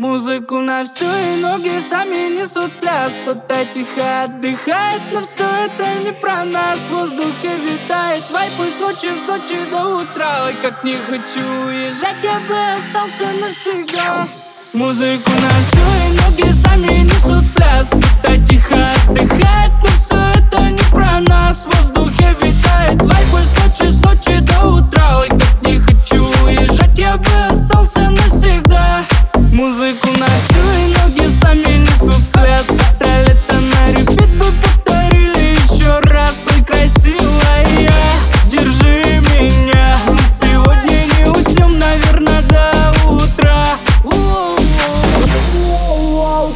Музыку на всю и ноги сами несут в пляс Кто-то тихо отдыхает, но все это не про нас. В воздухе витает вайп и с ночи, с ночи до утра. Ой, как не хочу уезжать, я бы остался навсегда. Музыку на всю и ноги сами несут в пляс Кто-то тихо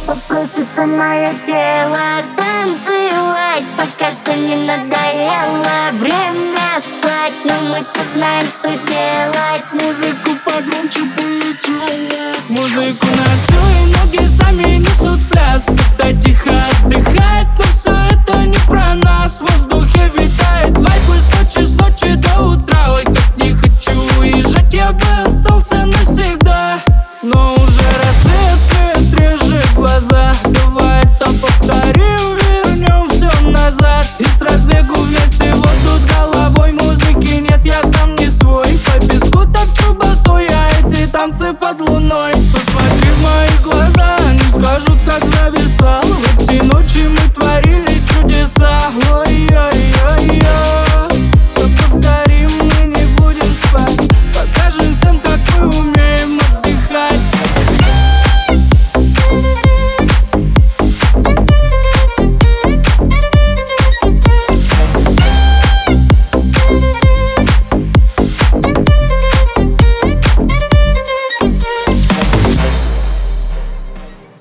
Попросится мое тело танцевать Пока что не надоело. Время спать Но мы-то знаем, что делать. Музыку погромче полетела Музыку на всю Но уже рассвет, свет режет глаза. Давай то повторим, вернем все назад. И с разбегу вместе воду с головой. Музыки нет, я сам не свой. По песку так босой, а эти танцы под луной.